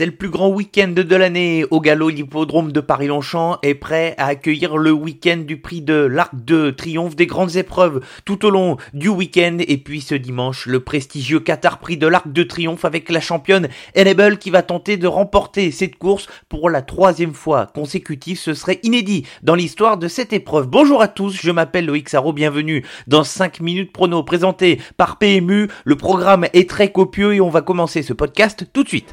C'est le plus grand week-end de l'année au galop. L'hippodrome de Paris-Longchamp est prêt à accueillir le week-end du prix de l'Arc de Triomphe des grandes épreuves tout au long du week-end. Et puis ce dimanche, le prestigieux Qatar Prix de l'Arc de Triomphe avec la championne Enable qui va tenter de remporter cette course pour la troisième fois consécutive. Ce serait inédit dans l'histoire de cette épreuve. Bonjour à tous, je m'appelle Loïc Sarro. Bienvenue dans 5 minutes prono présenté par PMU. Le programme est très copieux et on va commencer ce podcast tout de suite.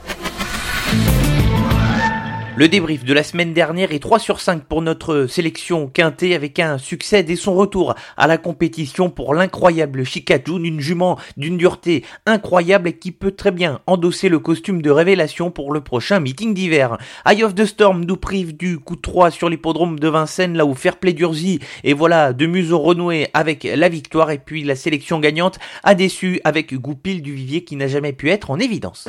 Le débrief de la semaine dernière est 3 sur 5 pour notre sélection quintée avec un succès dès son retour à la compétition pour l'incroyable Chikajun, une jument d'une dureté incroyable et qui peut très bien endosser le costume de révélation pour le prochain meeting d'hiver. Eye of the Storm nous prive du coup de 3 sur l'hippodrome de Vincennes là où Fairplay Durzi et voilà de museau renoué avec la victoire et puis la sélection gagnante a déçu avec Goupil du Vivier qui n'a jamais pu être en évidence.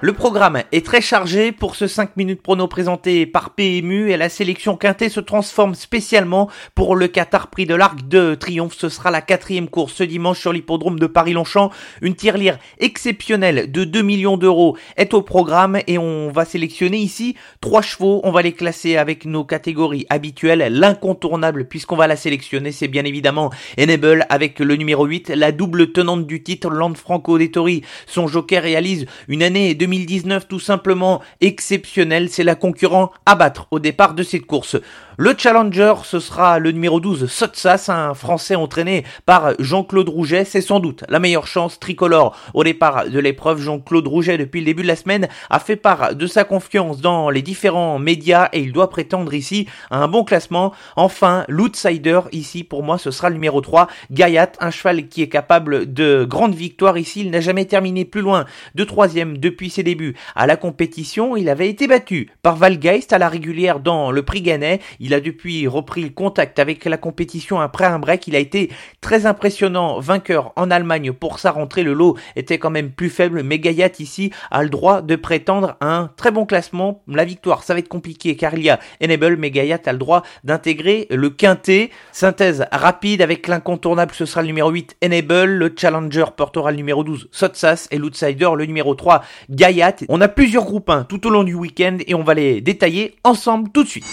Le programme est très chargé pour ce 5 minutes prono présenté par PMU et la sélection quintée se transforme spécialement pour le Qatar Prix de l'Arc de Triomphe. Ce sera la quatrième course ce dimanche sur l'hippodrome de Paris-Longchamp. Une tirelire exceptionnelle de 2 millions d'euros est au programme et on va sélectionner ici trois chevaux. On va les classer avec nos catégories habituelles. L'incontournable puisqu'on va la sélectionner c'est bien évidemment Enable avec le numéro 8, la double tenante du titre Land Franco Dettori. Son joker réalise une année de 2019 tout simplement exceptionnel. C'est la concurrent à battre au départ de cette course. Le challenger, ce sera le numéro 12, Sotsas, un Français entraîné par Jean-Claude Rouget. C'est sans doute la meilleure chance tricolore au départ de l'épreuve. Jean-Claude Rouget, depuis le début de la semaine, a fait part de sa confiance dans les différents médias et il doit prétendre ici à un bon classement. Enfin, l'outsider, ici, pour moi, ce sera le numéro 3, Gayat, un cheval qui est capable de grandes victoires ici. Il n'a jamais terminé plus loin de troisième depuis ses débuts à la compétition. Il avait été battu par Valgeist à la régulière dans le prix Gannet. Il a depuis repris le contact avec la compétition après un break. Il a été très impressionnant, vainqueur en Allemagne pour sa rentrée. Le lot était quand même plus faible, mais Gayat ici a le droit de prétendre un très bon classement. La victoire, ça va être compliqué car il y a Enable, mais Gayat a le droit d'intégrer le quintet. Synthèse rapide avec l'incontournable, ce sera le numéro 8 Enable, le challenger portera le numéro 12 Sotsas et l'outsider le numéro 3 Gayat. On a plusieurs groupes 1 tout au long du week-end et on va les détailler ensemble tout de suite.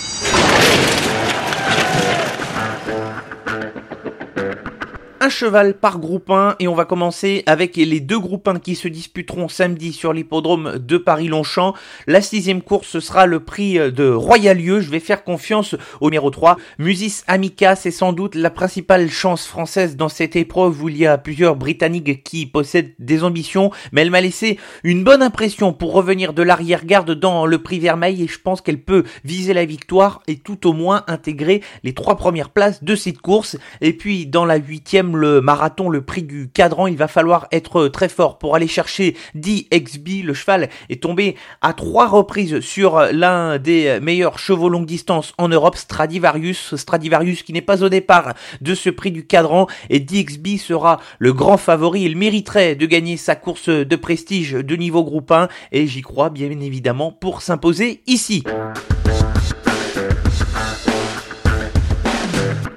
Un cheval par groupe 1 et on va commencer avec les deux groupes 1 qui se disputeront samedi sur l'hippodrome de Paris-Longchamp. La sixième course ce sera le prix de Royalieu. Je vais faire confiance au numéro 3. Musis Amica, c'est sans doute la principale chance française dans cette épreuve où il y a plusieurs Britanniques qui possèdent des ambitions, mais elle m'a laissé une bonne impression pour revenir de l'arrière-garde dans le prix Vermeil et je pense qu'elle peut viser la victoire et tout au moins intégrer les trois premières places de cette course. Et puis dans la huitième le marathon, le prix du cadran, il va falloir être très fort pour aller chercher DXB. Le cheval est tombé à trois reprises sur l'un des meilleurs chevaux longue distance en Europe, Stradivarius. Stradivarius qui n'est pas au départ de ce prix du cadran et DXB sera le grand favori. Il mériterait de gagner sa course de prestige de niveau groupe 1 et j'y crois bien évidemment pour s'imposer ici.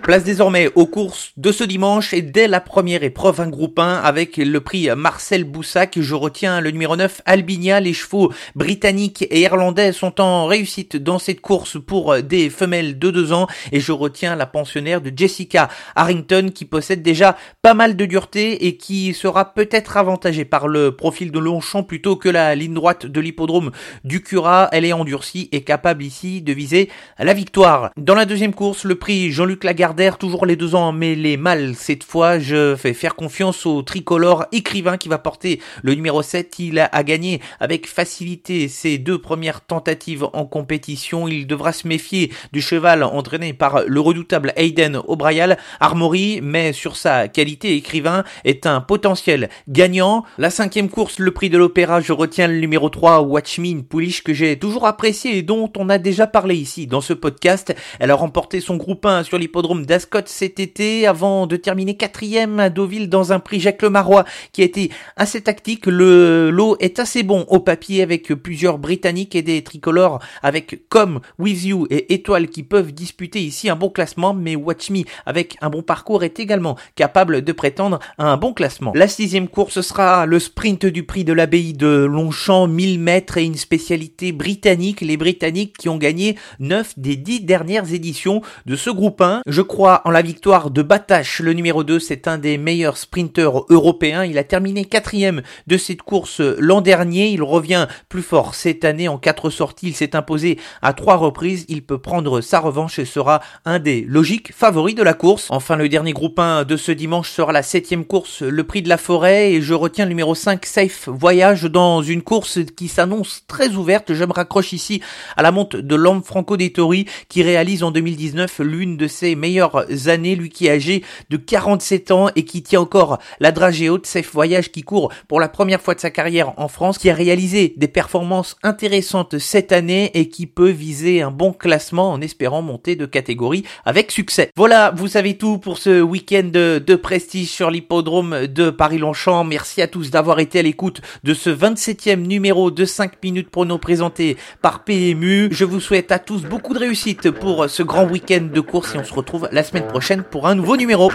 Place désormais aux courses de ce dimanche et dès la première épreuve, un groupe 1 avec le prix Marcel Boussac. Je retiens le numéro 9, Albinia. Les chevaux britanniques et irlandais sont en réussite dans cette course pour des femelles de 2 ans et je retiens la pensionnaire de Jessica Harrington qui possède déjà pas mal de dureté et qui sera peut-être avantagée par le profil de Longchamp plutôt que la ligne droite de l'hippodrome du Cura. Elle est endurcie et capable ici de viser la victoire. Dans la deuxième course, le prix Jean-Luc Lagarde toujours les deux ans, mais les mâles. Cette fois, je fais faire confiance au tricolore écrivain qui va porter le numéro 7. Il a, gagné avec facilité ses deux premières tentatives en compétition. Il devra se méfier du cheval entraîné par le redoutable Hayden O'Brien. Armory, mais sur sa qualité écrivain, est un potentiel gagnant. La cinquième course, le prix de l'opéra, je retiens le numéro 3, Watchmin Poulich, que j'ai toujours apprécié et dont on a déjà parlé ici dans ce podcast. Elle a remporté son groupe 1 sur l'hippodrome d'Ascot cet été avant de terminer quatrième à Deauville dans un prix Jacques Lemarois qui a été assez tactique. Le lot est assez bon au papier avec plusieurs Britanniques et des tricolores avec comme With You et Étoile qui peuvent disputer ici un bon classement, mais Watch Me avec un bon parcours est également capable de prétendre à un bon classement. La sixième course sera le sprint du prix de l'abbaye de Longchamp, 1000 mètres et une spécialité britannique, les Britanniques qui ont gagné 9 des 10 dernières éditions de ce groupe 1. Je crois en la victoire de Batache, le numéro 2, c'est un des meilleurs sprinteurs européens. Il a terminé quatrième de cette course l'an dernier. Il revient plus fort cette année en quatre sorties. Il s'est imposé à trois reprises. Il peut prendre sa revanche et sera un des logiques favoris de la course. Enfin, le dernier groupe 1 de ce dimanche sera la septième course, le prix de la forêt. Et je retiens le numéro 5, Safe Voyage, dans une course qui s'annonce très ouverte. Je me raccroche ici à la monte de l'homme Franco Dettori qui réalise en 2019 l'une de ses meilleures années, lui qui est âgé de 47 ans et qui tient encore la dragée haute, Safe Voyage qui court pour la première fois de sa carrière en France, qui a réalisé des performances intéressantes cette année et qui peut viser un bon classement en espérant monter de catégorie avec succès. Voilà, vous savez tout pour ce week-end de, prestige sur l'hippodrome de Paris-Longchamp. Merci à tous d'avoir été à l'écoute de ce 27e numéro de 5 minutes prono présenté par PMU. Je vous souhaite à tous beaucoup de réussite pour ce grand week-end de course et on se retrouve la semaine prochaine pour un nouveau numéro.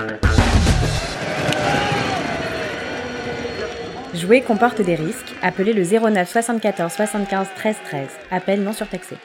Jouer comporte des risques. Appelez le 09 74 75 13 13. Appel non surtaxé.